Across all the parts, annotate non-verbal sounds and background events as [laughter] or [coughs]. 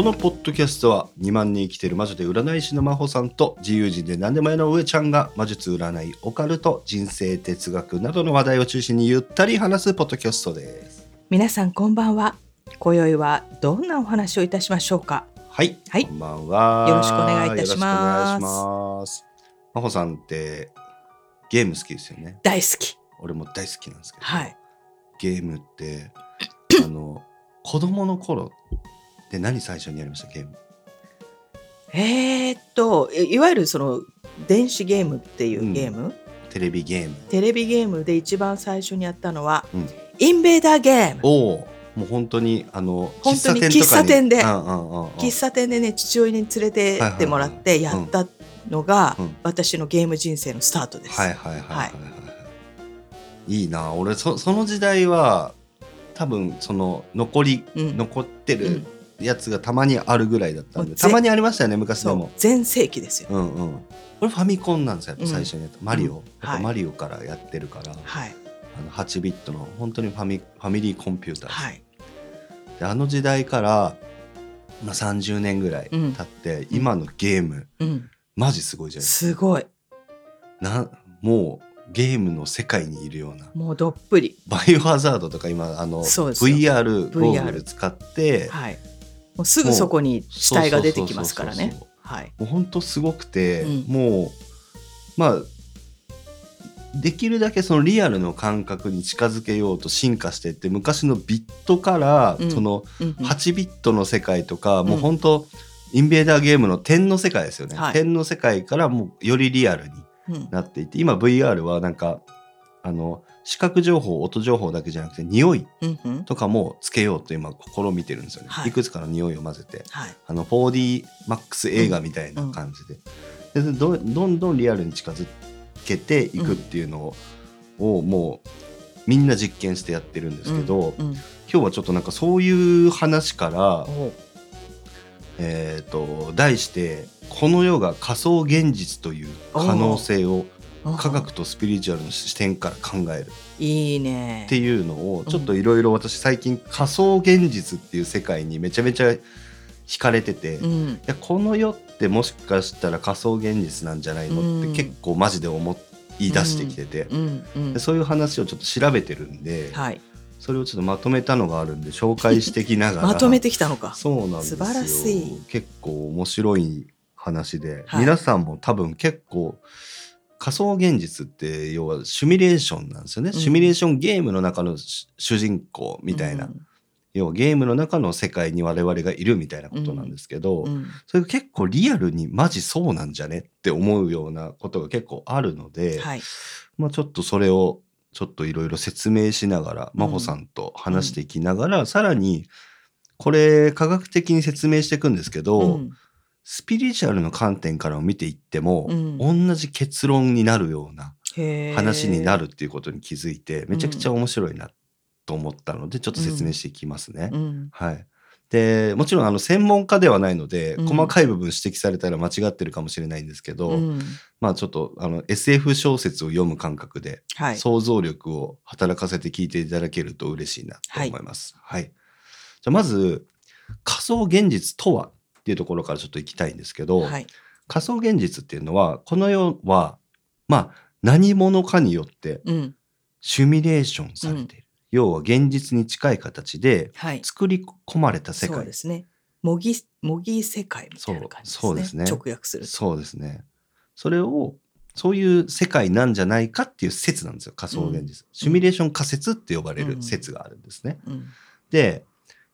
このポッドキャストは2万人生きてる魔女で占い師の真帆さんと自由人で何でも屋の上ちゃんが魔術占いオカルト人生哲学などの話題を中心にゆったり話すポッドキャストです。皆さんこんばんは。今宵はどんなお話をいたしましょうか？はい、はい。こんばんは。よろしくお願いいたします。真帆さんってゲーム好きですよね。大好き。俺も大好きなんですけど、はい。ゲームって [coughs] あの子供の頃って何最初にやりました？ゲーム。えー、っといいわゆるその電子ゲームっていうゲーム、テレビゲーム。テレビゲームで一番最初にやったのは、うん。インベーダーゲーム。おおもう本当にあの本当に喫茶店で。うんうんうんうん。喫茶店でね父親に連れてってもらってやったのが、うん。私のゲーム人生のスタートです。はいはいはいはいはい、い、いな俺そその時代は多分その残り、うん。残ってるうんやつがたまにあるぐらいだったんで、たまにありましたよね昔でも。全盛期ですよ。うんうん。これファミコンなんですよやっぱ最初にやった、マリオ、うん。やっぱはい。マリオからやってるから、はい。あの8ビットの本当にファミファミリーコンピューター、はい。であの時代から、まあ、30年ぐらい経って、今のゲームうん、マジすごいじゃないですすごい。かなもうゲームの世界にいるような。もうどっぷり、バイオハザードとか今あのそうですよ。VR ゴーグル使ってはい、もうすぐそこに死体が出てきますからね。もう本当すごくて、うん。もうまあできるだけそのリアルの感覚に近づけようと進化していって昔のビットから、うん。そのうんうん。8ビットの世界とか、もううん本当インベーダーゲームの点の世界ですよね、はい。点の世界からもうよりリアルにうん。なっていて今 VR はなんかあの視覚情報音情報だけじゃなくて匂いとかもつけようと今試みてるんですよね、はい。い、くつかの匂いを混ぜて。はい。あの 4DMAX 映画みたいな感じで,、でどどんどんリアルに近づけていくっていうのを,、もうみんな実験してやってるんですけど、今日はちょっとなんかそういう話から、おえー、と題して「この世が仮想現実という可能性を科学とスピリチュアルの視点から考える」いいね。っていうのをちょっといろいろ私最近仮想現実っていう世界にめちゃめちゃ惹かれてて、いうん。やこの世ってもしかしたら仮想現実なんじゃないの？うん。って結構マジで思い出してきてて、そういう話をちょっと調べてるんで、はい。それをちょっとまとめたのがあるんで紹介してきながら。[laughs] まとめてきたのか。そうなんですよ。素晴らしい。結構面白い話で、はい。皆さんも多分結構仮想現実って要はシミュレーションなんですよね、うん。シミュレーションゲームの中の主主人公みたいな、うん。要はゲームの中の世界に我々がいるみたいなことなんですけど、うん。それが結構リアルにマジそうなんじゃねって思うようなことが結構あるので、はい。まあ、ちょっとそれをちょっといろいろ説明しながら、真帆さんと話していきながら、さらにこれ科学的に説明していくんですけど、うんスピリチュアルの観点からも見ていっても、うん。同じ結論になるような話になるっていうことに気づいてめちゃくちゃ面白いなと思ったのでちょっと説明していきますね。うん。はい。でもちろんあの専門家ではないので、うん。細かい部分指摘されたら間違ってるかもしれないんですけど、うん。まあちょっとあの SF 小説を読む感覚ではい。想像力を働かせて聞いていただけると嬉しいなと思います。はい。じゃあまず仮想現実とは？っていうところからちょっと行きたいんですけど、はい。仮想現実っていうのはこの世はまあ何者かによってうん。シミュレーションされている、要は現実に近い形ではい。作り込まれた世そう界ですね。模擬模擬世界みたいな感じですね。そうですね。直訳すると。そうですね。それをそういう世界なんじゃないかっていう説なんですよ。仮想現実、シミュレーション仮説って呼ばれる説があるんですね、うん。で、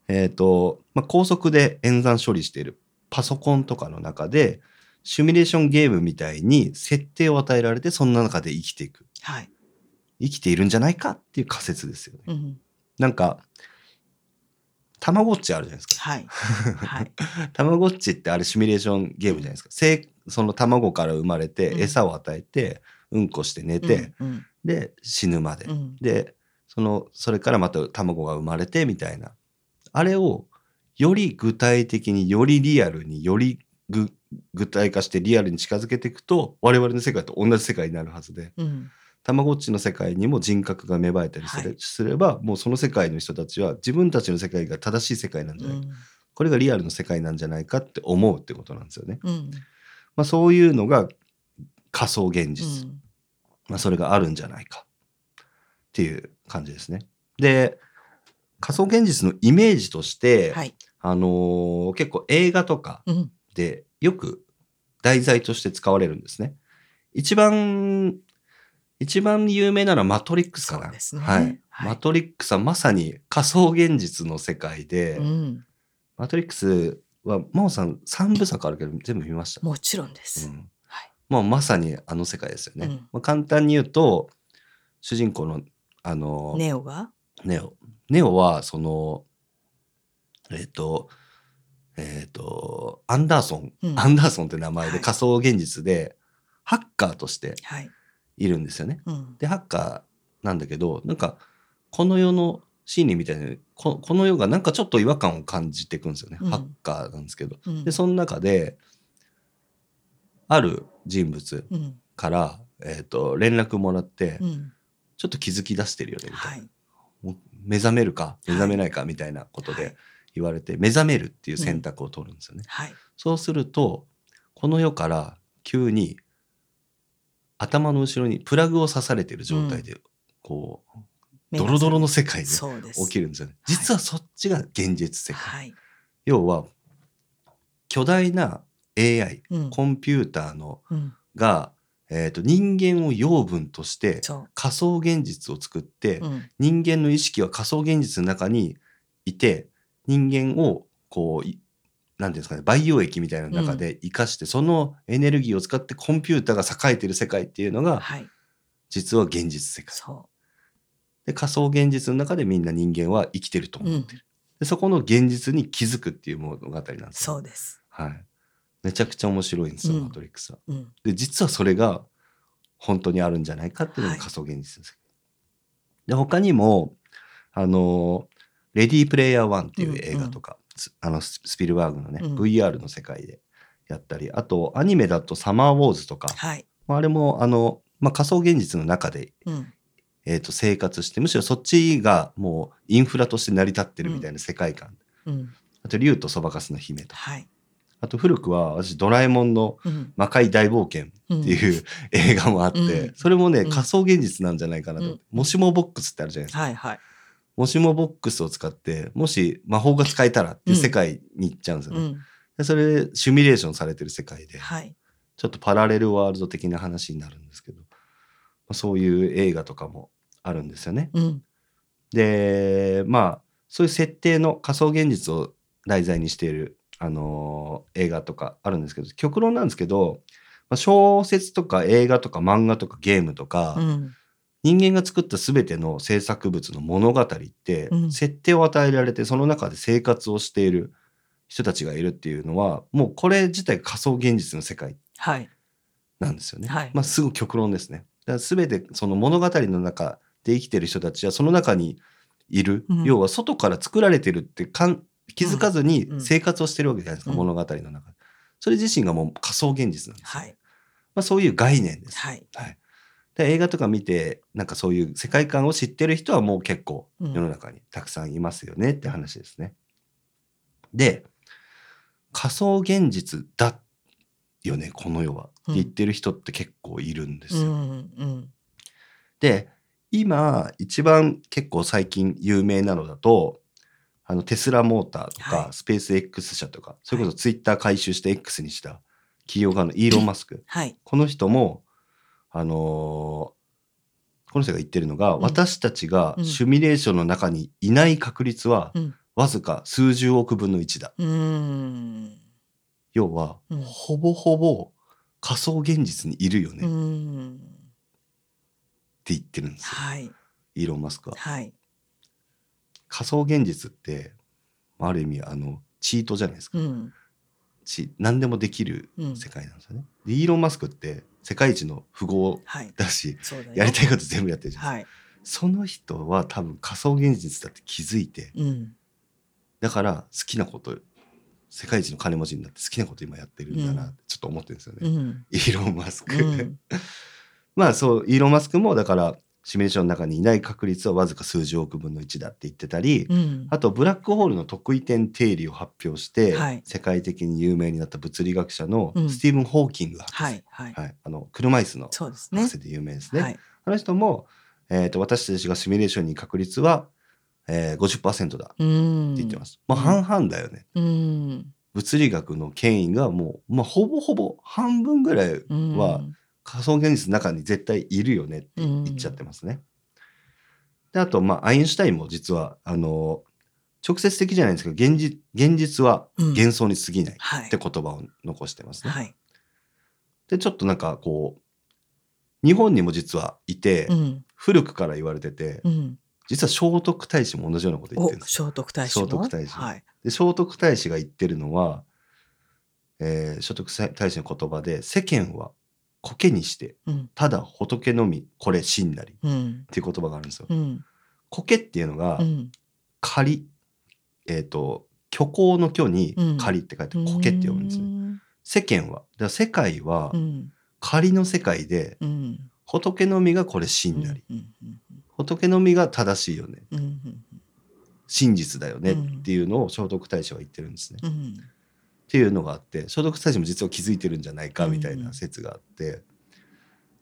えっ、と、まあ、高速で演算処理しているパソコンとかの中で、シミュレーションゲームみたいに設定を与えられて、そんな中で生きていく。はい。生きているんじゃないかっていう仮説ですよね。うんなんか、たまごっちあるじゃないですか。はい。はい。[laughs] たまごっちってあれシミュレーションゲームじゃないですか。正その卵から生まれてうん。餌を与えてうんこして寝て、うん。で死ぬまで、うん。でそのそれからまた卵が生まれてみたいな。あれをより具体的によりリアルによりぐ具体化してリアルに近づけていくと我々の世界と同じ世界になるはずで。うん。たまごっちの世界にも人格が芽生えたりすれ,、はい。すればもうその世界の人たちは自分たちの世界が正しい世界なんじゃないか、これがリアルの世界なんじゃないかって思うってことなんですよね。うん。まあ、そういうのが仮想現う実、ん。まあ、それがあるんじゃないか。っていう感じですね。で仮想現実のイメージとして、はいあのー結構映画とかうんでよく題材として使われるんですね。一番一番有名なのはマトリックスかな。ねはい。はいマトリックスはまさに仮想現実の世界で、うんマトリックスは真央さん3部作あるけど全部見ました？もちろんですうんはいまあ、まさにあの世界ですよね。うんまあ、簡単に言うと主人公のあのネオが？ネオネオはそのえっ、とえっ、とアンダーソン、うん。アンダーソンって名前はい。で仮想現実でハッカーとしてはい。いるんですよね。うん。でハッカーなんだけどなんかこの世の心理みたいなここの世がなんかちょっと違和感を感じていくんですよね、うん。ハッカーなんですけど。うん。でその中である人物うん。から、えー、と連絡もらって、うん。ちょっと気づき出してるよねみたいな、はい。目覚めるかい。目覚めないかみたいなことはい。で言われて、目覚めるっていう選択を取るんですよね。はい。そうするとこの世から急に頭の後ろにプラグを刺されてる状態で、こう目がドロドロの世界で起きるんですよね。はい。実はそっちが現実世界。はい。要は巨大な AI うん。コンピューターのうん。が、えー、と人間を養分としてそ仮想現実を作って、ううん。人間の意識は仮想現実の中にいて人間をこういなんていうんですかね培養液みたいな中で生かして、そのエネルギーを使ってコンピューターが栄えてる世界っていうのがはい。実は現実世界。そで仮想現実の中でみんな人間は生きてるとううん思ってる、でそこの現実に気づくっていう物語なんですよ。そうです。はい、めちゃくちゃ面白いんですよ、うん。マトリックスは。うん。で実はそれが本当にあるんじゃないかっていうのがはい。仮想現実です。で他にもあの「レディープレイヤー1」っていう映画とか、スあのススピルバーグのね、うん。VR の世界でやったりあとアニメだと「サマーウォーズ」とか、はい。まあ、あれもあの、まあ、仮想現実の中で、うん。えー、と生活してむしろそっちがもうインフラとして成り立ってるみたいな世界観、うん。あと「竜とそばかすの姫」とか。はい。あと古くは私「ドラえもんのうん。魔界大冒険」うん。っていう映画もあって、うん。それもね、うん。仮想現実なんじゃないかなともしもボックスってあるじゃないですか。もしもボックスを使って、もし魔法が使えたらっていう世界に行っちゃうんですよね。うん。でそれ、シミュレーションされてる世界で、はい。ちょっとパラレルワールド的な話になるんですけど、まあそういう映画とかもあるんですよね。うん。で、まあ、そういう設定の仮想現実を題材にしている、あのー映画とかあるんですけど、極論なんですけど、まあ、小説とか映画とか漫画とかゲームとか、うん人間が作った全ての制作物の物語って、うん。設定を与えられてその中で生活をしている人たちがいるっていうのはもうこれ自体仮想現実の世界はい。なんですよね。はい。まあすぐ極論ですね。だから全てその物語の中で生きてる人たちはその中にいる、うん。要は外から作られてるってかん気づかずにうん。生活をしてるわけじゃないですか、うん。物語の中で。それ自身がもう仮想現実なんですよ。はい。まあ、そういう概念です。はい。はい、で映画とか見てなんかそういう世界観を知ってる人はもう結構うん。世の中にたくさんいますよねって話ですね。で仮想現実だよねこの世は。って言ってる人って結構いるんですよ。うんうん。で今一番結構最近有名なのだとあのテスラモーターとか、はい。スペース X 社とかそれこそツイッター回収して X にした企業家のイーロン・マスク。はい。この人も、あのーこの人が言ってるのが、うん。私たちがうん。シミュレーションの中にいない確率は、うん。わずか数十億分の1だ。うん。要は、うん。ほぼほぼ仮想現実にいるよね、うってん言ってるんですよ。はい。イーロン・マスクは。はい。仮想現実って、ある意味、あの、チートじゃないですか。うん。し何でもできるうん。世界なんですよね。でイーロン・マスクって世界一の富豪はい。だしそうだよやりたいこと全部やってるじゃないですか。はい。その人は多分仮想現実だって気づいてうん。だから好きなこと世界一の金持ちになって好きなこと今やってるんだなってちょっと思ってるんですよね。うん。イーロン・マスク。うん。[laughs] まあそうイーロン・マスクもだからシミュレーションの中にいない確率はわずか数十億分の1だって言ってたり、うん。あとブラックホールの特異点定理を発表して、はい。世界的に有名になった物理学者のうん。スティーブン・ホーキング博士、はいはい。はい。あの車椅子のそうですね。博士で有名ですね。はい。あの人も、えー、と私たちがシミュレーションに確率は、えー、50%だってうん。言ってます。まあ半々だよね。うん。物理学の権威がもう、まあ、ほぼほぼ半分ぐらいうん。は仮想現実の中に絶対いるよねって言っちゃってますね。であと、まあ、アインシュタインも実はあの直接的じゃないんですけど現実現実はうん。幻想に過ぎないっはい。て言葉を残してますね。はい。でちょっとなんかこう日本にも実はいて、うん。古くから言われてて、うん。実は聖徳太子も同じようなこと言っておるんです。聖徳太子も？聖徳太子。はい。で聖徳太子が言ってるのは、えー聖徳太子の言葉で世間は苔にしてうん。ただ仏のみこれ真なりっうん。ていう言葉があるんですよ。うん。苔っていうのがうん。仮、えっ、と虚構の虚にうん。仮って書いて苔って読むんですね。ね世間は。だ世界はうん。仮の世界でうん。仏のみがこれ真なり、うん仏のみが正しいよね。真実だよねっていうのを聖徳太子は言ってるんですね。っていうのがあって聖徳太子も実は気づいてるんじゃないかみたいな説があって、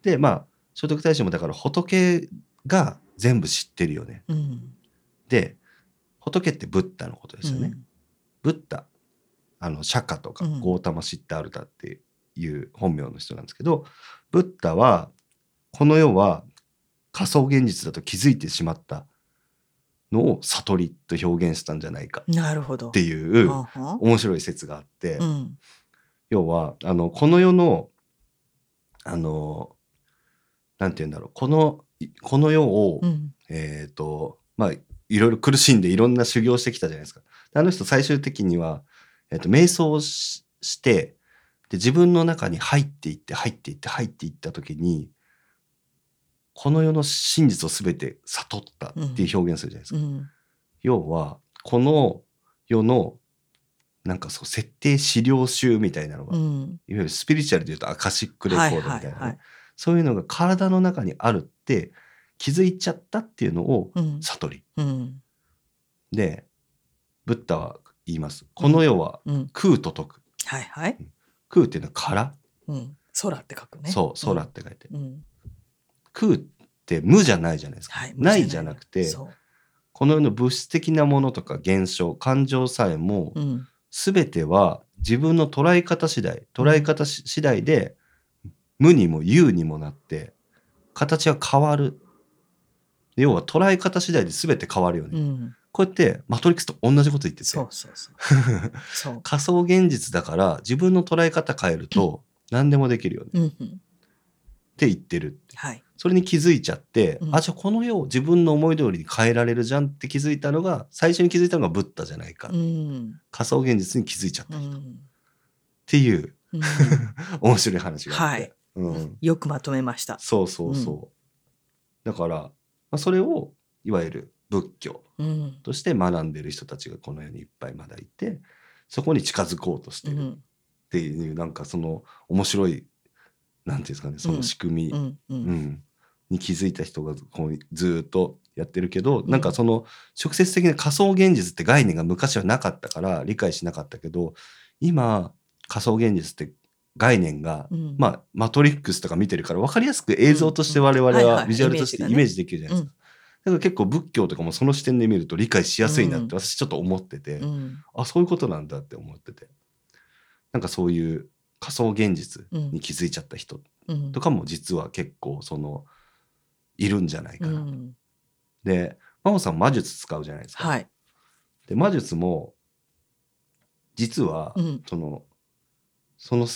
でまあ聖徳太子もだから仏が全部知ってるよね。うん。で仏ってブッダのことですよね、うん。ブッダ。あの釈迦とかうん。ゴータマ・シッタールタっていう本名の人なんですけどブッダはこの世は仮想現実だと気づいてしまったのを悟りと表現したんじゃないかなるほど。っていう面白い説があって、うん。要はあのこの世のあのなんて言うんだろうこのいこの世を、うん。えっ、とまあいろいろ苦しんでいろんな修行してきたじゃないですか。であの人最終的には、えー、と瞑想をししてで自分の中に入っていって入っていって入っていった時にこの世の真実を全て悟ったっていう表現するじゃないですか。うん。要はこの世のなんかそう設定資料集みたいなのが、いわうんゆるスピリチュアルでいうとアカシックレコードみたいなね、はいはいはい。そういうのが体の中にあるって気づいちゃったっていうのをうん。悟り。うん。でブッダは言います。この世はうん。空と解く。はいはい。空っていうのは空、うん。空って書くね。そう空って書いて、うん空って無じゃないじゃないですか。はいない。じゃなくてこの世の物質的なものとか現象感情さえも、うん。全ては自分の捉え方次第捉え方し次第で無にも有にもなって形が変わる。要は捉え方次第で全て変わるよね、うん。こうやってマトリックスと同じこと言ってて。そうそうそう。[laughs] そう。仮想現実だから自分の捉え方変えると何でもできるよね。うんうん。って言ってるって。はいそれに気づいちゃって、うん。あじゃあこの世を自分の思い通りに変えられるじゃんって気づいたのが最初に気づいたのがブッダじゃないか、うん。仮想現実に気づいちゃった人っうん。ていううん。[laughs] 面白い話があって、はい。うん、よくまとめました。そうそうそう、だから、まあ、それをいわゆる仏教うん。として学んでる人たちがこの世にいっぱいまだいてそこに近づこうとしてる。っうん。ていう、なんかその面白いなんていうんですかねその仕組み、うん。ううん。んに気づいた人がこうずーっとやってるけど、なんかその直接的な仮想現実って概念が昔はなかったから理解しなかったけど今仮想現実って概念が、うん。まあマトリックスとか見てるから分かりやすく映像として我々うんはビジュアルとしてイメージできるじゃないですか。だから結構仏教とかもその視点で見ると理解しやすいなって私ちょっと思ってて、うん。あそういうことなんだって思ってて。なんかそういう仮想現実に気づいちゃった人うん。とかも実は結構そのいるんじゃないかな。うん。で真帆さん魔術使うじゃないですか。はい。で魔術も実は、うん。そのその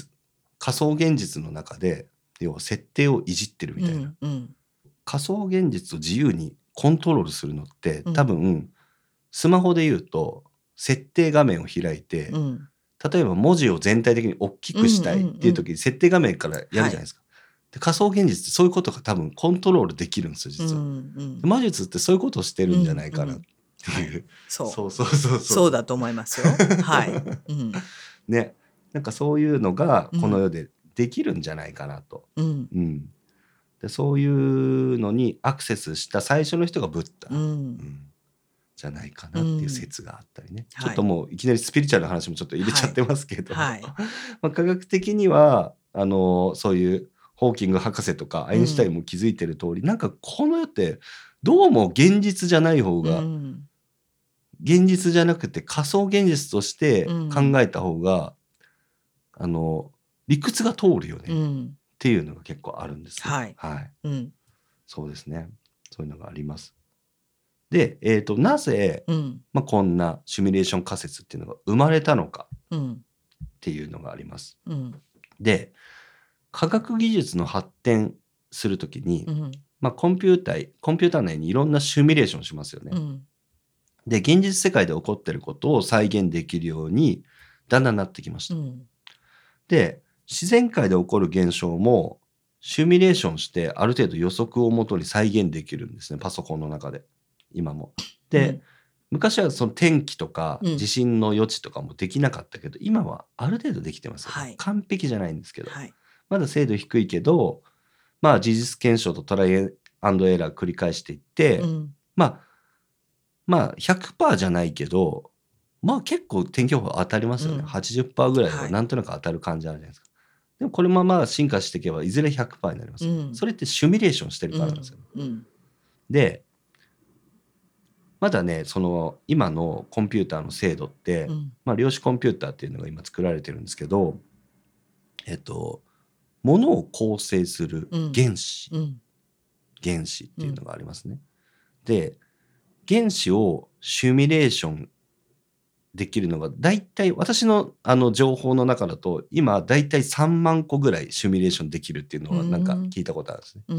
仮想現実の中で要は設定をいじってるみたいな、うんうん。仮想現実を自由にコントロールするのってうん。多分、スマホで言うと設定画面を開いて、うん。例えば文字を全体的に大きくしたいっていう時に設定画面からやるじゃないですか。で仮想現実ってそういうことが多分コントロールできるんですよ実は。うん魔術ってそういうことをしてるんじゃないかなっていう。そう。そうそうそうそう。だと思いますよ。はい。うん。[laughs] ね。なんかそういうのがこの世でできるんじゃないかなと。うん。うん。でそういうのにアクセスした最初の人がブッダ、ううん。んじゃないかなっていう説があったりね、はいちょっともういきなりスピリチュアルな話もちょっと入れちゃってますけど、はい。[laughs] まあ、科学的にはあのそういうホーキング博士とかアインシュタインも気づいてる通り、なんかこの世ってどうも現実じゃない方が、うん。現実じゃなくて仮想現実としてうん。考えた方が、あの理屈が通るよね、っうん。ていうのが結構あるんですよ。はい。はい。うん。そうですね。そういうのがあります。で、えっ、と、なぜ、うん。まあ、こんなシミュレーション仮説っていうのが生まれたのかうん。っていうのがあります。うん。で、科学技術の発展するときに、うん。まあ、コンピューター、コンピューター内にいろんなシミュレーションしますよね。うん。で、現実世界で起こってることを再現できるように、だんだんなってきました。うん。で、自然界で起こる現象も、シミュレーションしてある程度予測をもとに再現できるんですね、パソコンの中で。今も。で、昔はその天気とかうん。地震の予知とかもできなかったけど、今はある程度できてますはい。完璧じゃないんですけど、はいまだ精度低いけど、まあ事実検証とトライアンドエラー繰り返していって、うん。まあ、まあ100%じゃないけど、まあ結構天気予報当たりますよね。うん。80%ぐらいははい。なんとなく当たる感じあるじゃないですか。でもこれもまあ進化していけばいずれ100%になります。よ、うん。それってシミュレーションしてるからなんですよ。うん。で、まだね、その今のコンピューターの精度って、うん。まあ量子コンピューターっていうのが今作られてるんですけど、えっと、ものを構成する原子、うん原子っていうのがありますね。で原子をシミュレーションできるのが大体私のあの情報の中だと今大体3万個ぐらいシミュレーションできるっていうのはなんか聞いたことあるんですね。うん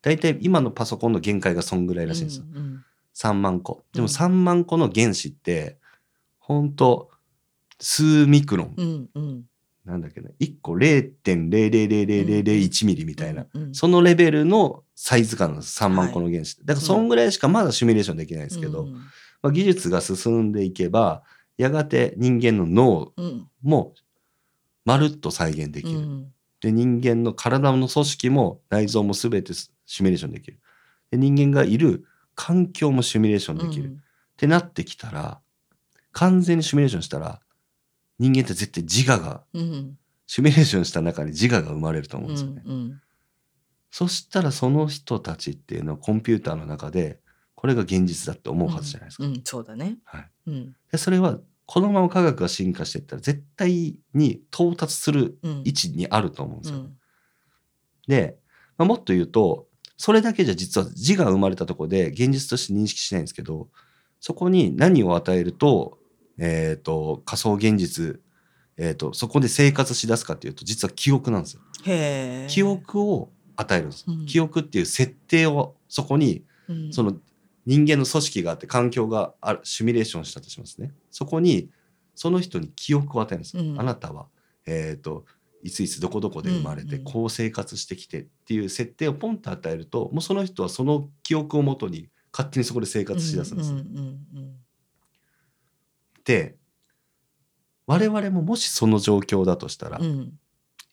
大体今のパソコンの限界がそんぐらいらしいんですよ。うん3万個。でもうん3万個の原子ってほんと数ミクロン、うんうんなんだっけな1個0.000001ミリみたいな、うんうん。そのレベルのサイズ感なんです3万個の原子。って、だからそん。ぐらいしかまだシミュレーションできないですけど、うん。まあ、技術が進んでいけばやがて人間の脳うんもまるっと再現できる、うんで人間の体の組織も内臓も全てシミュレーションできる。で人間がいる環境もシミュレーションできる、ってなってきたら完全にシミュレーションしたら人間って絶対自我がうん。うんシミュレーションした中に自我が生まれると思うんですよね。うんそしたらその人たちっていうのはコンピューターの中でこれが現実だって思うはずじゃないですか。うんうん。そうだね。はい、うん。でそれはこのまま科学が進化していったら絶対に到達するうん。位置にあると思うんですよ。うん。で、まあ、もっと言うとそれだけじゃ実は自我が生まれたところで現実として認識しないんですけどそこに何を与えると,、えー、と仮想現実、えー、とそこで生活しだすかっていうと実は記憶なんですよ。記憶を与えるんです。うん記憶っていう設定をそこにうんその人間の組織があって環境があるシミュレーションしたとしますね。そこにその人に記憶を与えるんです。うんあなたは、えっ、と、いついつどこどこで生まれて、うんうんこう生活してきてっていう設定をポンと与えると、もうその人はその記憶をもとに勝手にそこで生活しだすんですね。うんうんで、我々ももしその状況だとしたら、うん。うん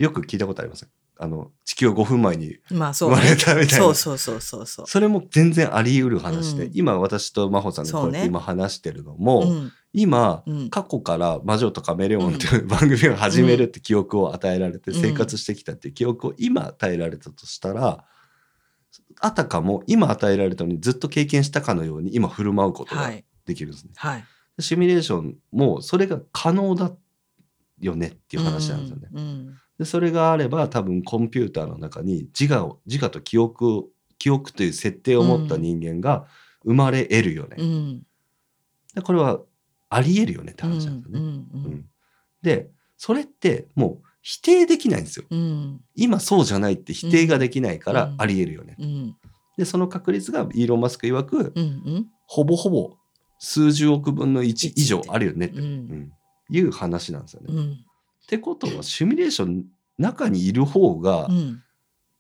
よく聞いたことありません。あの、地球は5分前にまあそうね。生まれたみたいな。そうそうそうそうそう。それも全然あり得る話で、うん。今私と真帆さんがこうやって今話してるのも、うん。今、うん。過去から「魔女とカメレオン」っていう番組を始めるって記憶を与えられてうん。生活してきたっていう記憶を今与えられたとしたらあたかも今与えられたのにずっと経験したかのように今振る舞うことがはい。できるんですね。はいシミュレーションもそれが可能だよねっていう話なんですよね。うんでそれがあれば多分コンピューターの中に自我を自我と記憶を記憶という設定を持った人間が生まれ得るよね。うんでこれはあり得るよねってうん話なんですよね。うんうんでそれってもう否定できないんですよ。うん今そうじゃないって否定ができないからうんあり得るよね。うんでその確率がイーロン・マスク曰くうんうんほぼほぼ数十億分の1以上あるよねって、ううん。んいう話なんですよね。っうん。てことはシミュレーション中にいる方がうん。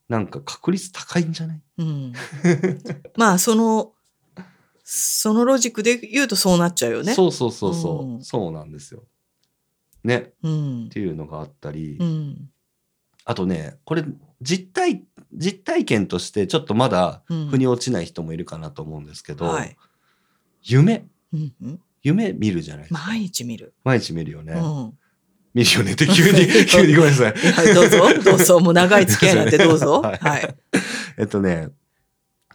なんか確率高いんじゃない、うん、まあそのそのロジックで言うとそうなっちゃうよね。そうそうそうそう、うん。そうなんですよ。ね。うん。っていうのがあったり、うん。あとねこれ実体実体験としてちょっとまだうん。腑に落ちない人もいるかなと思うんですけど、はい。夢うんうん、夢見るじゃないですか。毎日見る。毎日見るよね。うん見るよねって急に [laughs] 急にごめんなさい。はい、どうぞ、どうぞ、もう長い付き合いなんて [laughs] どうぞ。ははいい。えっとね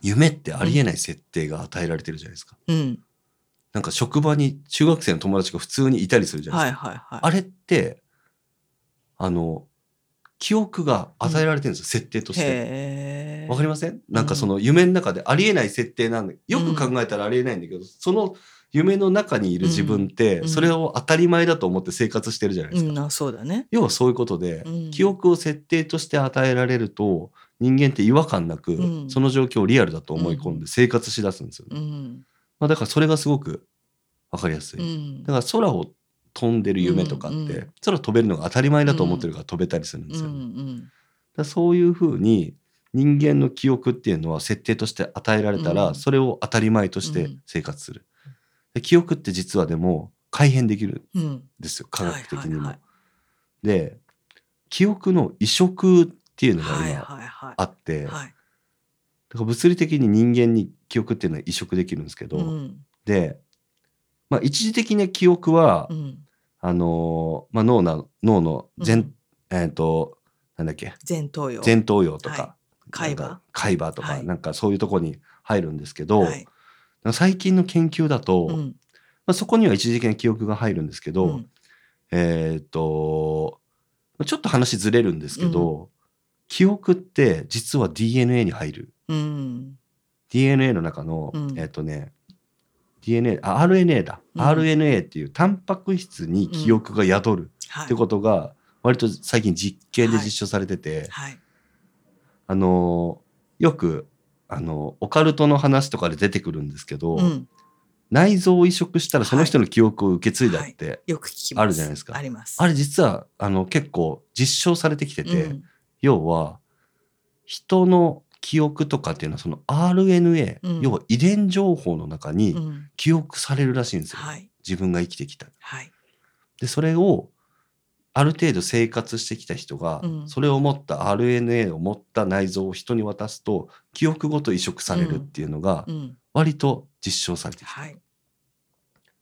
夢ってありえない設定が与えられてるじゃないですか。うん。なんか職場に中学生の友達が普通にいたりするじゃないですか。はいはいはい。あれってあの記憶が与えられてるんですよ、設定として。わかりません？なんかその夢の中でありえない設定なんだよく考えたらありえないんだけど、その夢の中にいる自分って、うんそれを当たり前だと思って生活してるじゃないですか。うん、あそうだね。要はそういうことで、うん記憶を設定として与えられると人間って違和感なく、うんその状況をリアルだと思い込んで生活しだすんですよね。うん。まあ、だからそれがすごくわかりやすい。うんだ。から空を飛んでる夢とかって、うんうん空飛べるのが当たり前だと思ってるから飛べたりするんでうんうすよね。だかん。らそういうふうに人間の記憶っていうのは設定として与えられたら、うんそれを当たり前として生活する。で記憶って実はでも改変できるんうん。ですよ科学的にも。はいはいで記憶の移植っていうのがはい今はいはい。あって、だはい。から物理的に人間に記憶っていうのは移植できるんですけど、うん。で、まあ、一時的な記憶は、うん。あのーまあ、脳な脳の前、うんえっ、となんだっけ？前頭葉。前頭葉とか、はい海馬なんか海馬とか、はいなんかそういうとこに入るんですけど、はい。最近の研究だと、まうん。あ、そこには一時的な記憶が入るんですけど、うんえっ、とちょっと話ずれるんですけど、記憶って実は DNA に入るうん。DNA の中の、うんえっ、とね DNA あ RNA だ、うん RNA っていうタンパク質に記憶が宿るはい。ってことが割と最近実験で実証されてて、はい。あのーよくあのオカルトの話とかで出てくるんですけど、うん。内臓を移植したらその人の記憶を受け継いだって、よく聞きます。あるじゃないですかあります。あれ実はあの結構実証されてきてて、うん要は人の記憶とかっていうのはその RNA、うん要は遺伝情報の中うにん。記憶されるらしいんですよ、はい。自分が生きてきた。はい。でそれをある程度生活してきた人が、うんそれを持った RNA を持った内臓を人に渡すと記憶ごと移植されるっていうのがうん。割と実証されてきた。はい。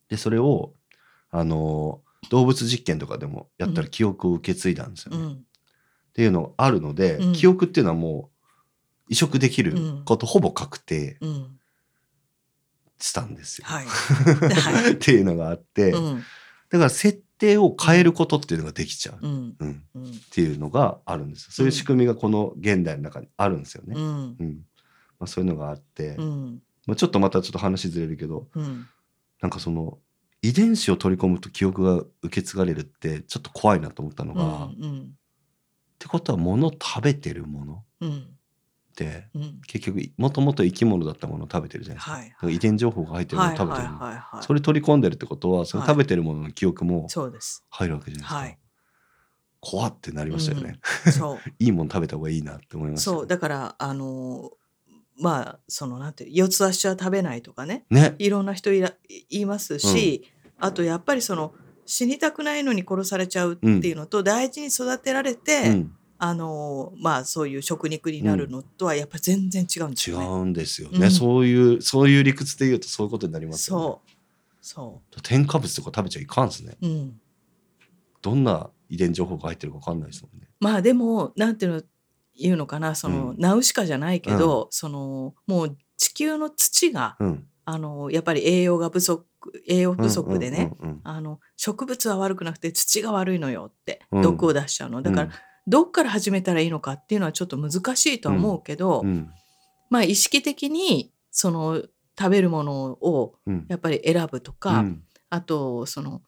でそれをあの動物実験とかでもやったら記憶を受け継いだんですよね。っうん。ていうのがあるので、うん記憶っていうのはもう移植できることほぼ確定うん。したんですよ。はい。[laughs] はいっていうのがあって、うん。だから設定を変えることっていうのができちゃう、うん。うん、うん。っていうのがあるんですよ。そういう仕組みがこの現代の中にあるんですよね。うん。うんまあ、そういうのがあって、うん。まあ、ちょっとまたちょっと話ずれるけどうん。なんかその遺伝子を取り込むと記憶が受け継がれるってちょっと怖いなと思ったのが、っうん。てことは物食べてるもの？うん。結局もともと生き物だったものを食べてるじゃないですか。はいだから遺伝情報が入ってるものはいはいを食べてるもの、はいはい。それ取り込んでるってことはそのはい食べてるものの記憶も。入るわけじゃないですか。はい。怖ってなりましたよね。そう。[laughs] いいもの食べた方がいいなって思いました。そう。だから、あのー、まあ、その、なんていう、四つ足は食べないとかね。ね。いろんな人いら言いますし、あとやっぱりその、死にたくないのに殺されちゃうっていうのと、大事に育てられて、うん、あのーまあそういう食肉になるのとはやっぱり全然違うんです違よね。うんですよね、うんそういうそういう理屈で言うとそういうことになりますよね。そう。そ添加物とか食べちゃいかんですね。う。うん。どんな遺伝情報が入ってるか分かんないですもんね。まあでも、なんていうの、言うのかな、その、うんナウシカじゃないけど、その、もう地球の土が、うん。あの、やっぱり栄養が不足、栄養不足でね、うんうんあの、植物は悪くなくて土が悪いのよって、うん毒を出しちゃうの。うんだから、どっから始めたらいいのかっていうのはちょっと難しいとは思うけど、うん。うんまあ意識的に、その、食べるものをうん。やっぱり選ぶとか、うん。あとその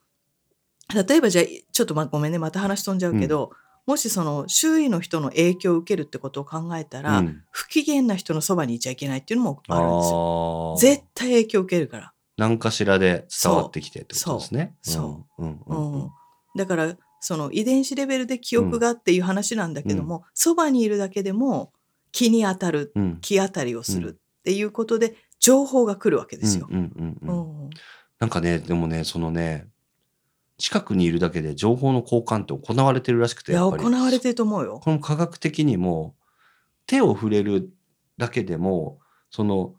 例えばじゃあちょっとまあごめんねまた話飛んじゃうけど、もしその周囲の人の影響を受けるってことを考えたら、うん。不機嫌な人のそばにいちゃいけないっていうのもあるんですよ。絶対影響を受けるから。何かしらで伝わってきてってことですね。そう。う。ん。うん。ううん。うんん、だからその遺伝子レベルで記憶がっていう話なんだけども、そばにいるだけでも気に当たるうん。気当たりをするっていうことで情報が来るわけですよ。なんかね、でもね、そのね、近くにいるだけで情報の交換って行われてるらしくて、いややっぱり。行われてると思うよ。この科学的にも手を触れるだけでもその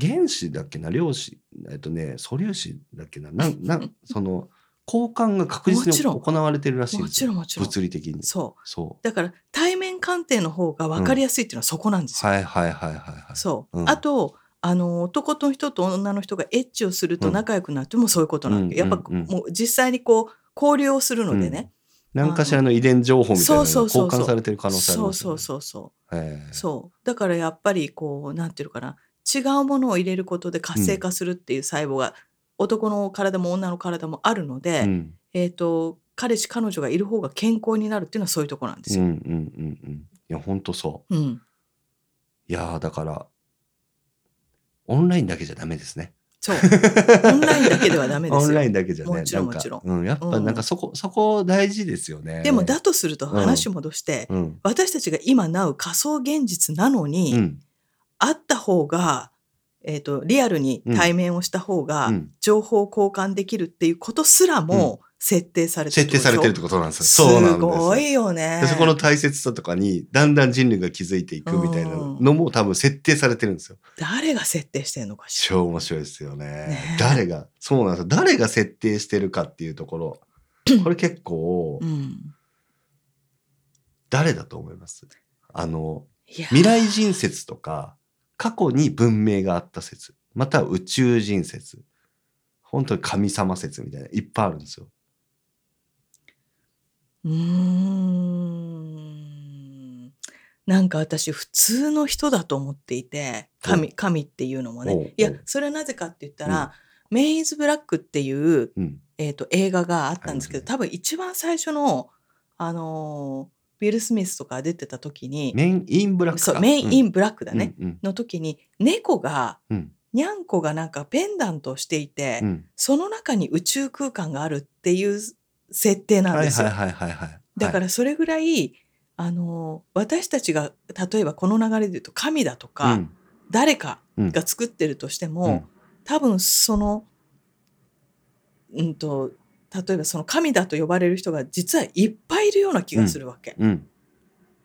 原子だっけな量子えっとね素粒子だっけななんなん [laughs] その交換が確実に行われてるらしいんもですよ。ちろんもちろん。物理的に。そう。そだから対面鑑定の方が分かりやすいっていうのはそこなんですよ。うはいはいはいはいはい。そう、うん。あとあの男の人と女の人がエッチをすると仲良くなってもそういうことなんだけど、うん。やっぱうんうんもう実際にこう交流をするのでね、何かしらの遺伝情報みたいなのがそうそうそうそう。交換されてる可能性ありそうますよね。そうそうそう。へえ。そう。だからやっぱりこうなんていうのかな。違うものを入れることで活性化するっていう細胞が、男の体も女の体もあるので、うん。えっ、と彼氏彼女がいる方が健康になるっていうのはそういうとこなんですよ。うんうんうんうん。いや本当そう。うん、いやーだからオンラインだけじゃダメですね。そう。オンラインだけではダメですよ。オンラインだけじゃねもちろんもちろん。うん、やっぱなんかそこ、そこ大事ですよね。でもだとすると話戻して、うん。私たちが今なう仮想現実なのに、うん。あった方が、えー、とリアルに対面をした方がうん情報交換できるっていうことすらも設定されてる設定されてるってこことなんですよ。すそうなんですよごいよねで。そこの大切さとかにだんだん人類が気づいていくみたいなのも多分設定されてるんですよ。誰が設定してんのかしら？超面白いですよね。ねえ誰がそうなんですよ。誰が設定してるかっていうところ [clears throat] これ結構うん、誰だと思います？あの未来人説とか過去に文明があった説。または宇宙人説。本当に神様説みたいないっぱいあるんですよ。うーん。なんか私普通の人だと思っていて神神っていうのもね。いやそれはなぜかって言ったら「メイズ・ブラック」っていう、うん。えー、と映画があったんですけど、多分一番最初の、あのーウィル・スミスとか出てた時にメインインブラックか。そうメイン・イン・ブラックだね、うんの時に猫がうん。にゃんこがなんかペンダントをしていて、うん。その中に宇宙空間があるっていう設定なんですよ。はいはいはいはいはい。だからそれぐらい、あの私たちが例えばこの流れで言うと神だとか、うん。誰かうん。が作ってるとしても、うん。多分その、うんと、例えばその神だと呼ばれる人が実はいっぱいいるような気がするわけ。うん。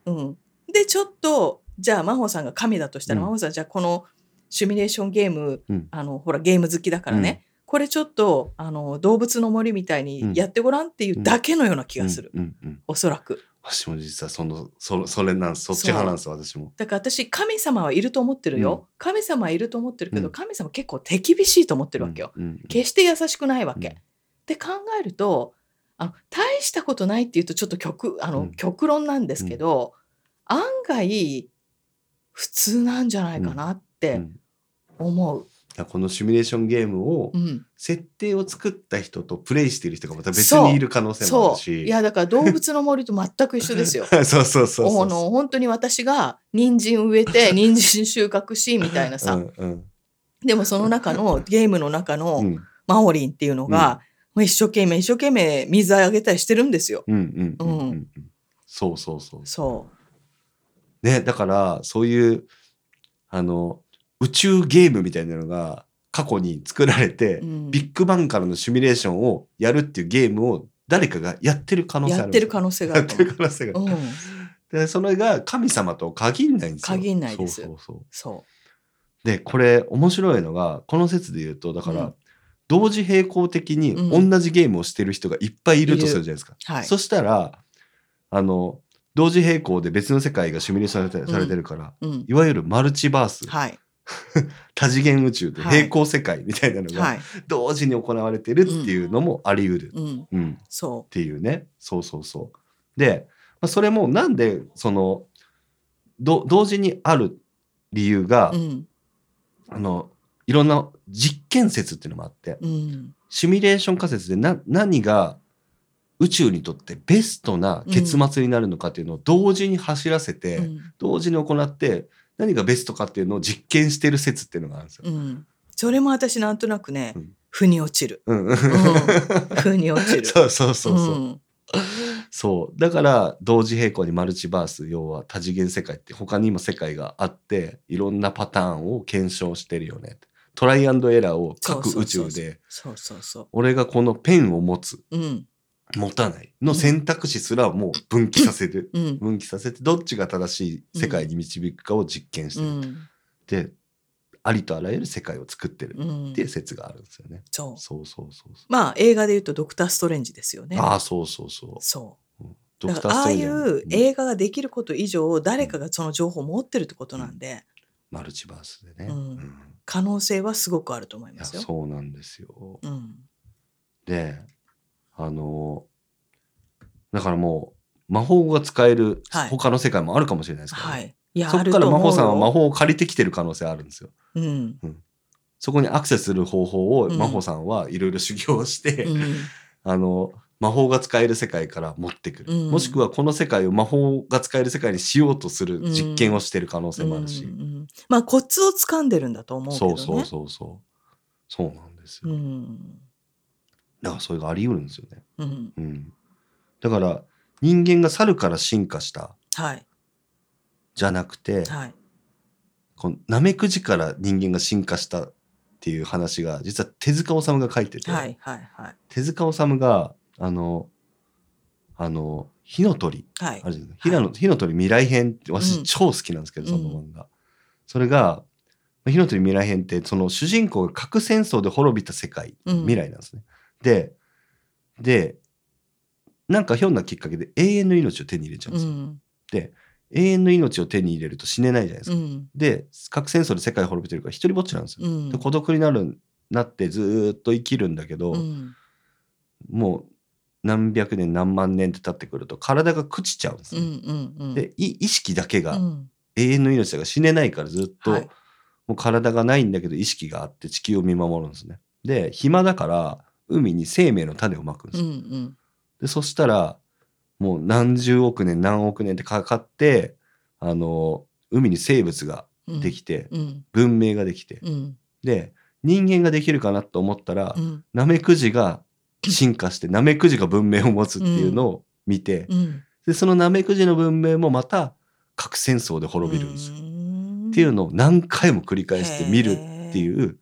うん。でちょっとじゃあ真帆さんが神だとしたら、うん。真帆さんじゃあこのシミュレーションゲームうん。あのほらゲーム好きだからね、これちょっとあの動物の森みたいにやってごらんっていうだけのような気がする、うん。うん。うん。おそらく。私も実はそのそそれなんそっち派なんです私も。だから私神様はいると思ってるよ、神様はいると思ってるけど、うん。神様結構手厳しいと思ってるわけよ、うん。うん。決して優しくないわけ、うんって考えるとあの大したことないっていうとちょっと極あの、うん。極論なんですけど、案外普通なんじゃないかなっうてん。思う、このシミュレーションゲームをうん。設定を作った人とプレイしてる人がまた別にいる可能性もあそう。るし。いやだから動物の森と全く一緒ですよ。[laughs] そうそうそうそう。あの本当に私が人参植えて [laughs] 人参収穫しみたいなさ、うんうん。でもその中のゲームの中の、うん。マオリンっていうのが、もう一生懸命一生懸命水あげたりしてるんですよ。うんうんうんうんううんそうそうそう。そねだからそういうあの宇宙ゲームみたいなのが過去に作られて、う。うんビッグバンからのシミュレーションをやるっていうゲームを誰かがやってる可能性あるやってる可能性があやってる可能性がある。う。うん、でそれが神様と限んないんですよ。限んないですそうそうそうそでこれ面白いのがこの説で言うとだから、うん同時並行的にうん同じゲームをしてる人がいっぱいいるとするじゃないですか。う。はい。そしたらあの同時並行で別の世界がシミュレーションされて,、うんされてるからうん。いわゆるマルチバース、はい。[laughs] 多次元宇宙ではい並行世界みたいなのがはい。同時に行われてるっていうのもあり得る、うん。うんっそていうねそうそうそう。で、まあ、それもなんでそのど同時にある理由が。あのいろんな実験説っていうのもあってうん。シミュレーション仮説でな何が宇宙にとってベストな結末になるのかっていうのを同時に走らせて、うん。同時に行って何がベストかっていうのを実験してる説っていうのがあるんですよ。うん。それも私なんとなくね、うん腑に落ちる。腑に落ちる。[laughs] そうそうそうそう。んそう。だから、同時並行にマルチバース、要は多次元世界って他にも世界があって、いろんなパターンを検証してるよね。トライアンドエラーを各宇宙で、そうそうそう。俺がこのペンを持つ、うん。持たないの選択肢すらもう分岐させる。うん。分岐させて、どっちが正しい世界に導くかを実験してうる。ん。で、ありとあらゆる世界を作ってるうんっていう説があるんですよね。そう。そうそうそうそまあ映画で言うとドクター・ストレンジですよね。う。ああ、そうそうそう。そう。ドクだからああいううん映画ができること以上、誰かがその情報を持ってるってことなんで、マルチバースでね。うんうん可能性はすごくあると思いますよ。そうなんですよ。うん。で、あの、だからもう、魔法が使えるはい他の世界もあるかもしれないですから、ねはい。いや、そこから魔法さんは魔法を借りてきてる可能性あるんですよ。うん。そこにアクセスする方法をうん魔法さんはいろいろ修行して、うん。[laughs] あの、魔法が使える世界から持ってくる、うんもしくはこの世界を魔法が使える世界にしようとする実験をしてる可能性もあるし。うんうんまあコツを掴んでるんだと思うけどね。そうそうそうそう。そうなんですよ。うん。だからそれがあり得るんですよね。うん。うん。だから人間が猿から進化したはい。じゃなくて、はい。このナメクジから人間が進化したっていう話が実は手塚治虫が書いてて、はい。はい。はい。手塚治虫があのあの火の鳥はいあ。るじゃない火の,、火の鳥未来編って私うん超好きなんですけど、その漫画。それが火の鳥未来編ってその主人公が核戦争で滅びた世界、うん未来なんですね。ででなんかひょんなきっかけで永遠の命を手に入れちゃうんうですよ。ん。で永遠の命を手に入れると死ねないじゃないですか。うん。で核戦争で世界滅びてるから一人ぼっちなんですよ。うん。で孤独になるなってずーっと生きるんだけど、うん。もう何百年何万年って経ってくると体が朽ちちゃうんですうん。ね。うん。うん。でい意識だけがうん。永遠の命だから死ねないからずっと、はいもう体がないんだけど意識があって地球を見守るんですね。で暇だから海に生命の種をまくんでうん。う。ん。でそしたらもう何十億年何億年ってかかってあの海に生物がうん。できて、うん。文明ができて、うん。で人間ができるかなと思ったら、うん。ナメクジが進化してナメクジが文明を持つっていうのを見て、うん。でそのナメクジの文明もまた核戦争で滅びるんですよ。よっていうのを何回も繰り返して見るっていう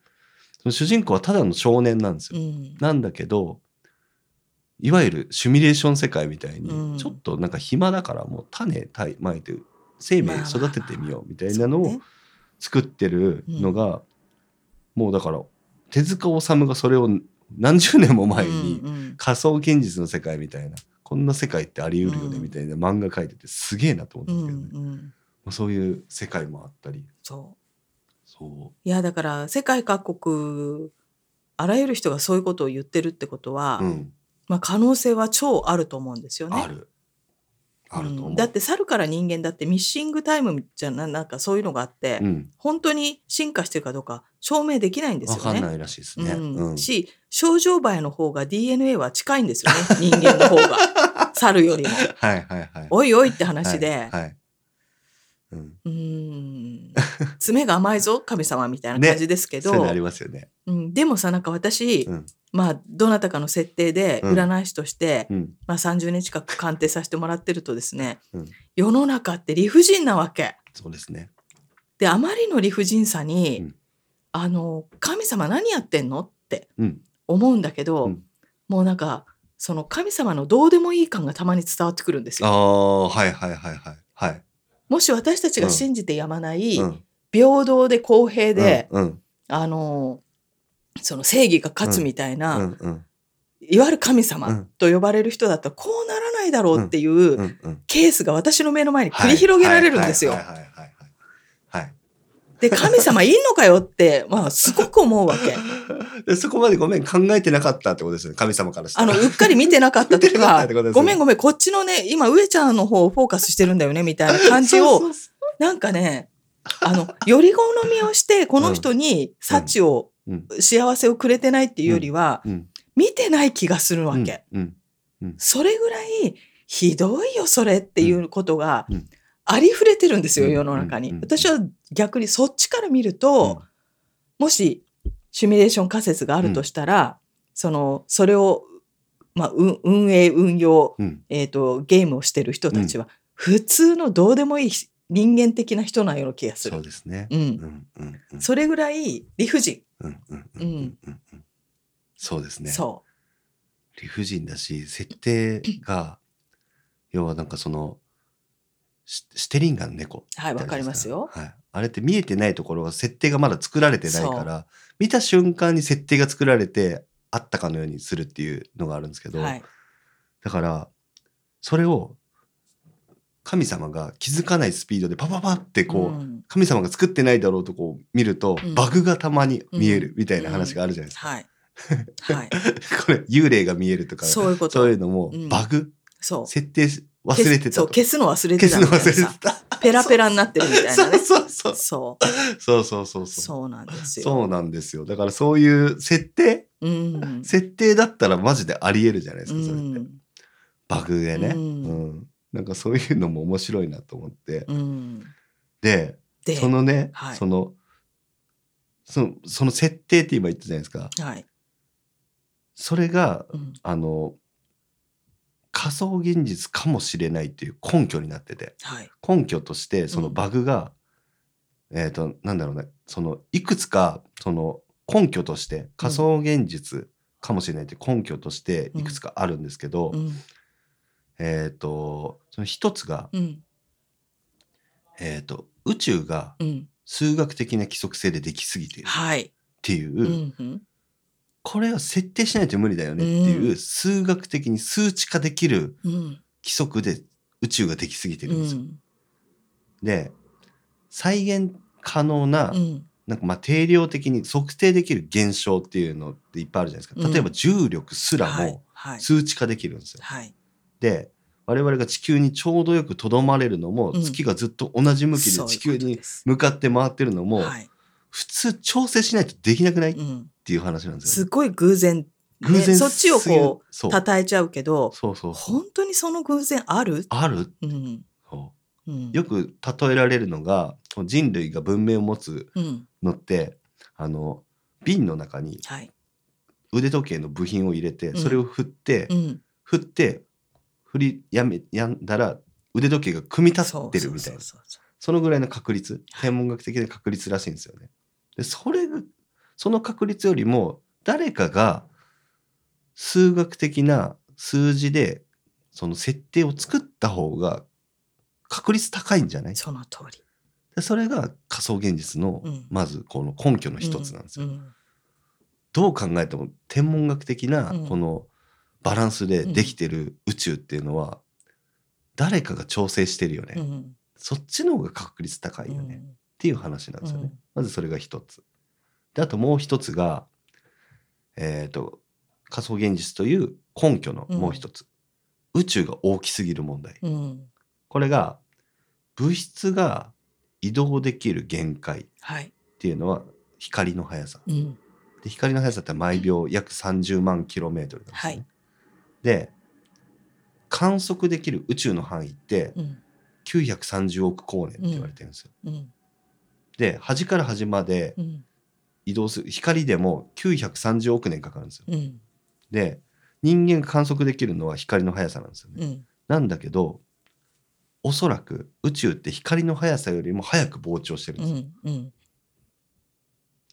その主人公はただの少年なんですよ。うん。なんだけどいわゆるシミュレーション世界みたいに、うんちょっとなんか暇だからもう種まいて生命育ててみようみたいなのを作ってるのが、もうだから手塚治虫がそれを何十年も前に、うんうん。仮想現実の世界みたいなこんな世界ってあり得るよねうん。みたいな漫画書いててすげえなと思ったうんんですけどね、うんそういう世界もあったり。そう。そいやだから世界各国あらゆる人がそういうことを言ってるってことは、う、うん、まあ、可能性は超あると思うんですよね。ある。あると思う、うん。だって猿から人間だってミッシングタイムじゃななんかそういうのがあって、うん、本当に進化してるかどうか証明できないんですよね。分かんないらしいですね、うん。うん。し症状バエの方が DNA は近いんですよね人間の方が。[laughs] 猿よりも。はいはいはい。おいおいって話で、はいはい。うん、うーん。爪が甘いぞ神様みたいな感じですけど、そういうのありますよね。うん、でもさなんか私、うん。まあどなたかの設定でうん。占い師として、うん。まあ、30年近く鑑定させてもらってるとですね、うん。世の中って理不尽なわけ。そうですね。であまりの理不尽さに、うん。あの神様何やってんのって。うん思うんだけど、うん。もうなんかその神様のどうでもいい感がたまに伝わってくるんですあよ。あはいはいはいはい。はい。もし私たちが信じてやまない、うん。平等で公平で、うんあのその正義が勝つみたいな、いわゆる神う様ん。と呼ばれる人だったらこうならないだろうっていうケースが私の目の前に繰り広げられるんですよ。はいはいはいはいで神様いんのかよって、まあ、すごく思うわけ。[laughs] でそこまでごめん考えてなかったってことですよね。神様からしたら。あの、うっかり見てなかったとかかね、ごめんごめん、こっちのね、今、上ちゃんの方をフォーカスしてるんだよね、みたいな感じそをう、そうそなんかね、あの、より好みをして、この人に幸を、ううん。幸せをくれてないっていうよりは、うん。見てない気がするわけ。うん。うん。それぐらい、ひどいよ、それっていうことがうん、ありふれてるんですよ、うん。世の中に。うん。私は逆にそっちから見ると、もし、シミュレーション仮説があるとしたら、そのそれを、まあ、運運営運用、うんえー、とゲームをしてる人たちは、普通のどうでもいい人間的な人なような気がする。そうですね。うんうんうんうんそれぐらい理不尽。うんうんうんうんうんうんそうですね。そ理不尽だし設定が要はなんかそのシシテリンガンの猫う。はい、わかりますよ。はい、あれって見えてないところは設定がまだ作られてないから見た瞬間に設定が作られてあったかのようにするっていうのがあるんですけど、はい。だからそれを神様が気づかないスピードでパパパってこう、うん神様が作ってないだろうとこう見ると、うんバグがたまに見えるみたいな話があるじゃないですか。はい。[laughs] はい。これ幽霊が見えるとかそういうのもうんバグ、そう。設定忘れてたと消すそう、消すの忘れて消すの忘れてさ。た。ペラペラになってるみたいなね。[laughs] そうそうそうそう。そうそうそうなんですよ。そうなんですよだからそういう設定？うん。設定だったらマジでありえるじゃないですうか、それってん。バグでね、ううんんなんかそういうのも面白いなと思って、うん。でで、そのね、はいそのそのその設定って今言ったじゃないですかはい。それがうん。あの仮想現実かもしれないっていう根拠になっててはい。根拠としてそのバグが、えっ、となんだろうねそのいくつかその根拠として仮想現実かもしれないって根拠としていくつかあるんですけど、うん。えっ、とその一つが、うん。えっ、と宇宙がうん。数学的な規則性でできすぎているっはい。ていう、うんうん。これは設定しないと無理だよねっていう、うん数学的に数値化できるうん。規則で宇宙ができすぎてるんですよ。うん。で再現可能な、うん。なんかまあ定量的に測定できる現象っていうのっていっぱいあるじゃないですか。うん例えば重力すらはいも。はい。数値化できるんですよ。はい。で我々が地球にちょうどよくとどまれるのも、うん月がずっと同じ向きで地球に向かって回ってるのも、はい。普通調整しないとできなくない？っうん。ていう話なんですよ、ね。すごい偶然。偶然ねそっちをこう、そう叩いちゃうけど、そうそう本当にその偶然ある？あるうん。そううん。よく例えられるのが人類が文明を持つうん。のってあの瓶の中にはい。腕時計の部品を入れてうんそれを振って、うん。振って振りやめやんだら腕時計が組み立ってるみたいなそうそうそうそのぐらいの確率天文学的な確率らしいんですよね。でそれがその確率よりも誰かが数学的な数字でその設定を作った方が確率高いんじゃない？その通り。でそれが仮想現実のうん。まずこの根拠の一つなんですよ。うんどう考えても天文学的なうん。このバランスでできてる宇宙っていうのは誰かが調整してるよね、うん。そっちの方が確率高いよね、っていう話なんですよね。うんまずそれが一つ。であともう一つが、えっ、と仮想現実という根拠のもう一つ、宇宙が大きすぎる問題。うん。これが物質が移動できる限界っはい。ていうのは光の速さ。うん。で光の速さって毎秒約30万キロメートルなんですね。はいで観測できる宇宙の範囲ってうん。930億光年って言われてるんですよ。うん。で端から端までうん。移動する光でも930億年かかるんですよ。うん。で人間が観測できるのは光の速さなんですよね。うん。なんだけどおそらく宇宙って光の速さよりも早く膨張してるんですよ。うん。うん。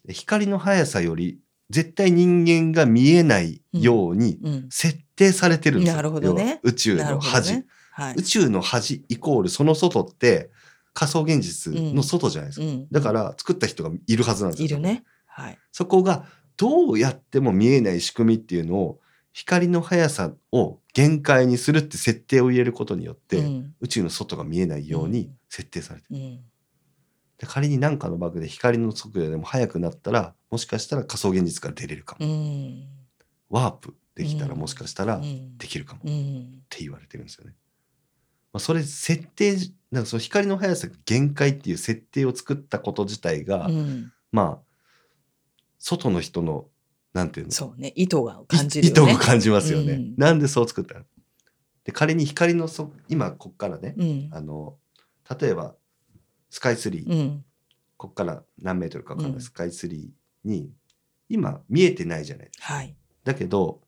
で光の速さより絶対人間が見えないようにうん。設定されてるんですよ。なるほどね宇宙の端、ね。はい宇。宙の端イコールその外って仮想現実の外じゃないですか。うん。だから作った人がいるはずなんですよ。いるね。はい。そこがどうやっても見えない仕組みっていうのを光の速さを限界にするって設定を入れることによって、うん。宇宙の外が見えないように設定されてる。うん。で仮に何かのバグで光の速度でも速くなったらもしかしたら仮想現実から出れるかも。うん。ワープできたらうんもしかしたらうんできるかもっうん。て言われてるんですよね。まあ、それ設定なんかその光の速さが限界っていう設定を作ったこと自体が、うん。まあ外の人のなんていうの？そうね。意図が感じいるよね。意図を感じますよね。うんなんでそう作ったの？で仮に光のそ今こっからね、うん。あの例えばスカイツリー、うん。こっから何メートルか分かんない、うんスカイツリーに今見えてないじゃないはい。だけど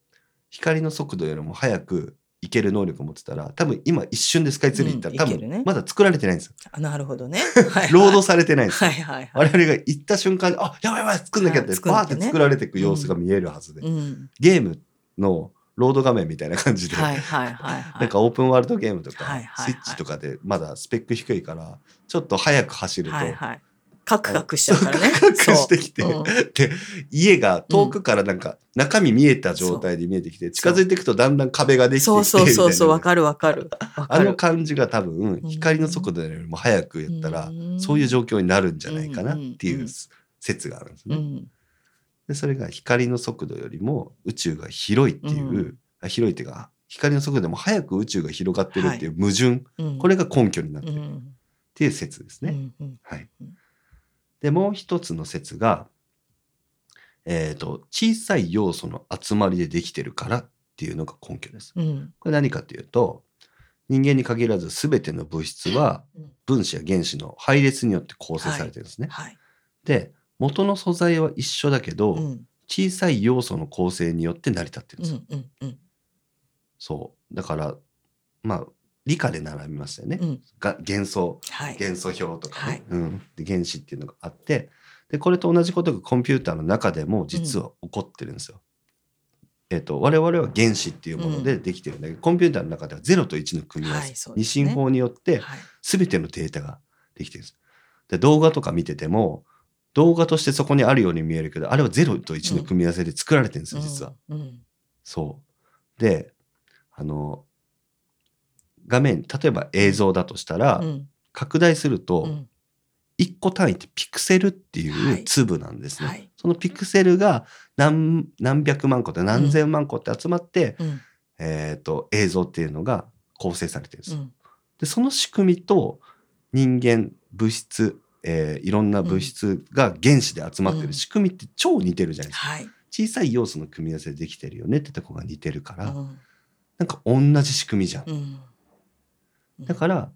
光の速度よりも速く行ける能力を持ってたら多分今一瞬でスカイツリー行ったら、多うんね分まだ作られてないんですよ。あなるほどね。[laughs] はいはい労働されてないんですよ。はいはいはい。我々が行った瞬間にあやばいやばい作んなきゃってはいバーって作られていく様子が見えるはずで、うん。ゲームのロード画面みたいな感じで、はいはいはいはい。[laughs] なんかオープンワールドゲームとか、はいはいはいスイッチとかでまだスペック低いからちょっと早く走ると、はいはい。カクカクしちゃうからね。カクカクしてきて、そううんで家が遠くからなんか中身見えた状態で見えてきて、近づいていくとだんだん壁ができてきてそうそうそうそう、わかるわかる。あの。感じが多分光の速度よりも早く言ったら、うんそういう状況になるんじゃないかなっていううん説があるんですね。うん。でそれが光の速度よりも宇宙が広いっていう、うんあ広いっていうか光の速度でも早く宇宙が広がってるっていう矛盾、うんこれが根拠になってるっうん。ていう説ですね。うんうんはいうん。でもう一つの説が、えっ、と小さい要素の集まりでできてるからっていうのが根拠です。うん。これ何かというと人間に限らず全ての物質はうん分子や原子の配列によって構成されてるんですね。はい。で元の素材は一緒だけど、うん。小さい要素の構成によって成り立ってるんうですよ。んうんうんそうだからまあ理科で習いましたよね。うん。が元素はい。元素表とかね、はいうん、で原子っていうのがあってでこれと同じことがコンピューターの中でも実は起こってるんですよ。えっと我々は原子っていうものでできてるんだけど、コンピューターの中では0と1の組み合わせ、はいそう二進法によってはい。全てのデータができてるんです。で動画とか見てても動画としてそこにあるように見えるけどあれは0と1の組み合わせで作られてるんですよ、実は。うん。うん。そう。で、あの、画面、例えば映像だとしたら、うん。拡大するうと、ん。1個単位ってピクセルっていはい。う粒なんですね。はい。そのピクセルが何何百万個って何千万個って集まって、うん。えっ、と、映像っていうのが構成されてるんですで、その仕組みと人間、物質、えーいろんな物質が原子で集まってる仕組みって超似てるじゃないですか。はい。小さい要素の組み合わせでできてるよねってとこが似てるから、うん。なんか同じ仕組みじゃん。うん。だから、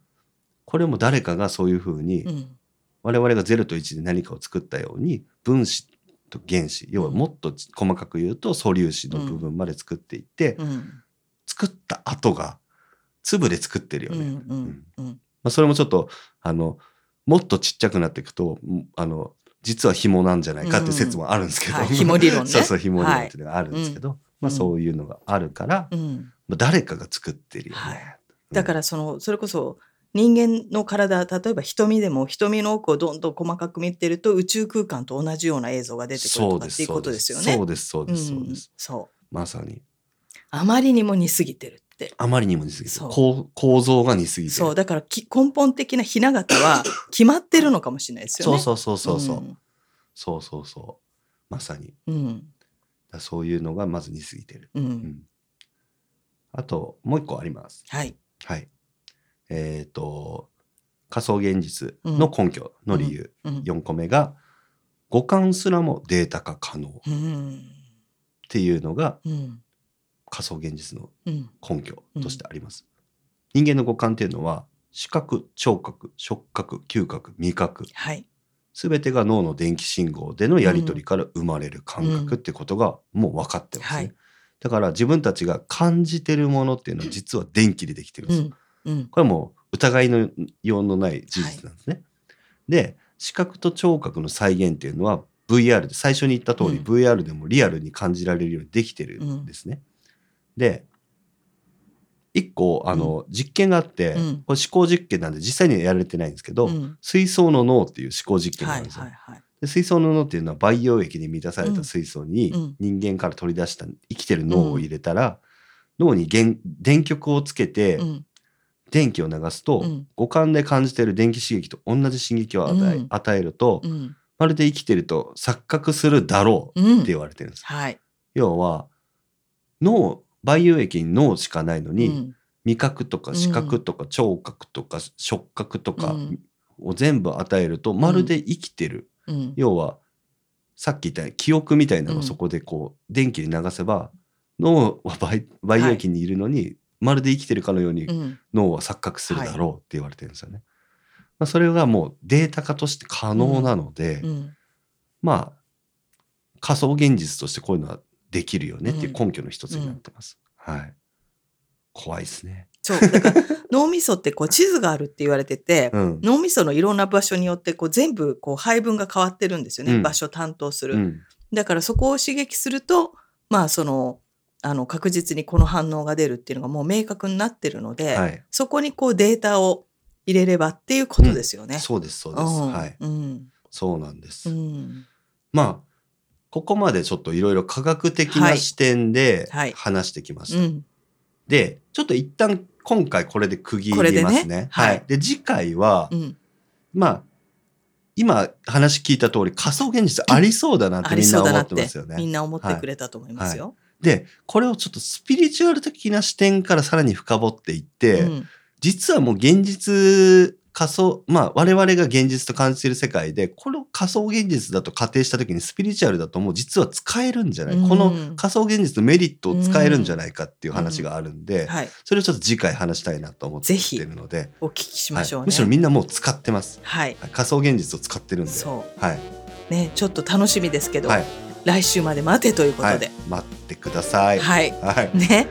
これも誰かがそういうふうに、うん。我々が0と1で何かを作ったように、分子と原子、要はもっと細かく言うと素粒子の部分まで作っていって、うん。作った後が粒で作ってるようん。ね。うん。うん。まあ、それもちょっと、あの、もっとちっちゃくなっていくと、んあの、実は紐なんじゃないかっていう説もあるんですけど、はい紐理論ね [laughs] そうそう、紐理論っていうのがあるんですけど、まあうんそういうのがあるから、うん。まあ誰かが作ってるよね。はいだからそのそれこそ人間の体例えば瞳でも瞳の奥をどんどん細かく見てると宇宙空間と同じような映像が出てくるそうですとかっていうことですよね。そうですそうですそうです、んそう。まさに。あまりにも似すぎてるって。あまりにも似すぎてそう。構構造が似すぎてる。そう。だからき根本的なひな形は [laughs] 決まってるのかもしれないですよね。そうそうそうそうそう、ん。そうそうそう。まさに。うん。だそういうのがまず似すぎてる、うん。うん。あともう一個あります。はい。はい。えっ、と仮想現実の根拠の理由、うん。4個目が五感すらもデータ化可能。っうんていうのがうん仮想現実のうん根拠としてあります。人間の五感っていうのは視覚、聴覚、触覚、嗅覚、味覚。はい。すべてが脳の電気信号でのやり取りから生まれる感覚ってことがもう分かってますね。はいだから自分たちが感じてるものっていうのは実は電気でできてるんですよ。うんうんこれはもう疑いのようのない事実なんですね。で視覚と聴覚の再現っていうのは VR で最初に言った通り、うん VR でもリアルに感じられるようにできてるんですね。で一個あの、実験があって、うんこれ思考実験なんで実際にはやられてないんですけど、うん水槽の脳っていう思考実験があはいるんですよ。はいはい。で水槽の脳っていうのは培養液に満たされた水槽にうん。人間から取り出した生きてる脳を入れたら、脳に原電極をつけてうん。電気を流すと、うん。五感で感じている電気刺激と同じ刺激を与え,、ると、うん。まるで生きてると錯覚するだろううん。って言われてるんです。はい。要は脳培養液に脳しかないのに、うん。味覚とかうん。視覚とか聴覚とか触覚とかうんを全部与えると、まるで生きてるうん要はさっき言った記憶みたいなのをうんそこでこう電気に流せば脳は培培養液にいるのに、まるで生きてるかのようにうん脳は錯覚するだろうって言われてるんですよね。まあ、それがもうデータ化として可能なので、うんまあ仮想現実としてこういうのはできるよねっていう根拠の一つになってます。はい。怖いですね。そう。だから脳みそってこう地図があるって言われてて、うん。脳みそのいろんな場所によってこう全部こう配分が変わってるんですよね。うん場所担当する。うん。だからそこを刺激すると、まあその、あの確実にこの反応が出るっていうのがもう明確になってるので、はい。そこにこうデータを入れればっていうことですよね。そうです、そうです。うんはい。うん。そうなんです。うん。まあ、ここまでちょっといろいろ科学的はない視点ではい話してきました。うん。で、ちょっと一旦今回これで区切りますね。はいはい。で、次回は、うん。まあ、今話聞いた通り仮想現実ありそうだなってみんな思っててますよね。みんな思ってくれたと思いますよ。で、これをちょっとスピリチュアル的な視点からさらに深掘っていって、うん実はもう現実仮想、まあ我々が現実と感じている世界で、この仮想現実だと仮定した時にスピリチュアルだともう実は使えるんじゃない、うんこの仮想現実のメリットを使えるんじゃないかっていう話があるんで、はい。それをちょっと次回話したいなと思ってぜひるので、お聞きしましょうね。はいむしろみんなもう使ってます。はい。はい仮想現実を使ってるんで。そはい。う。ね、ちょっと楽しみですけど、はい。来週まで待てということはいで。。待ってください。はい。はい。ね。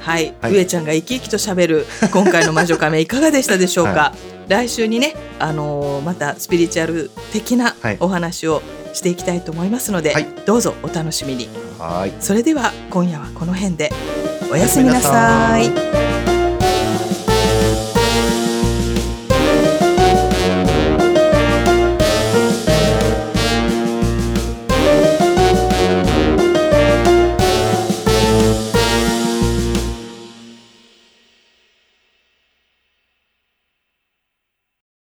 はい、はい上ちゃんが生き生きと喋る今回の魔女仮面いかがでしたでしょうか、は来週にね、あのーまたスピリチュアル的なはい。お話をしていきたいと思いますので、はい。どうぞお楽しみに。はい。それでは今夜はこの辺で。おやすみなさい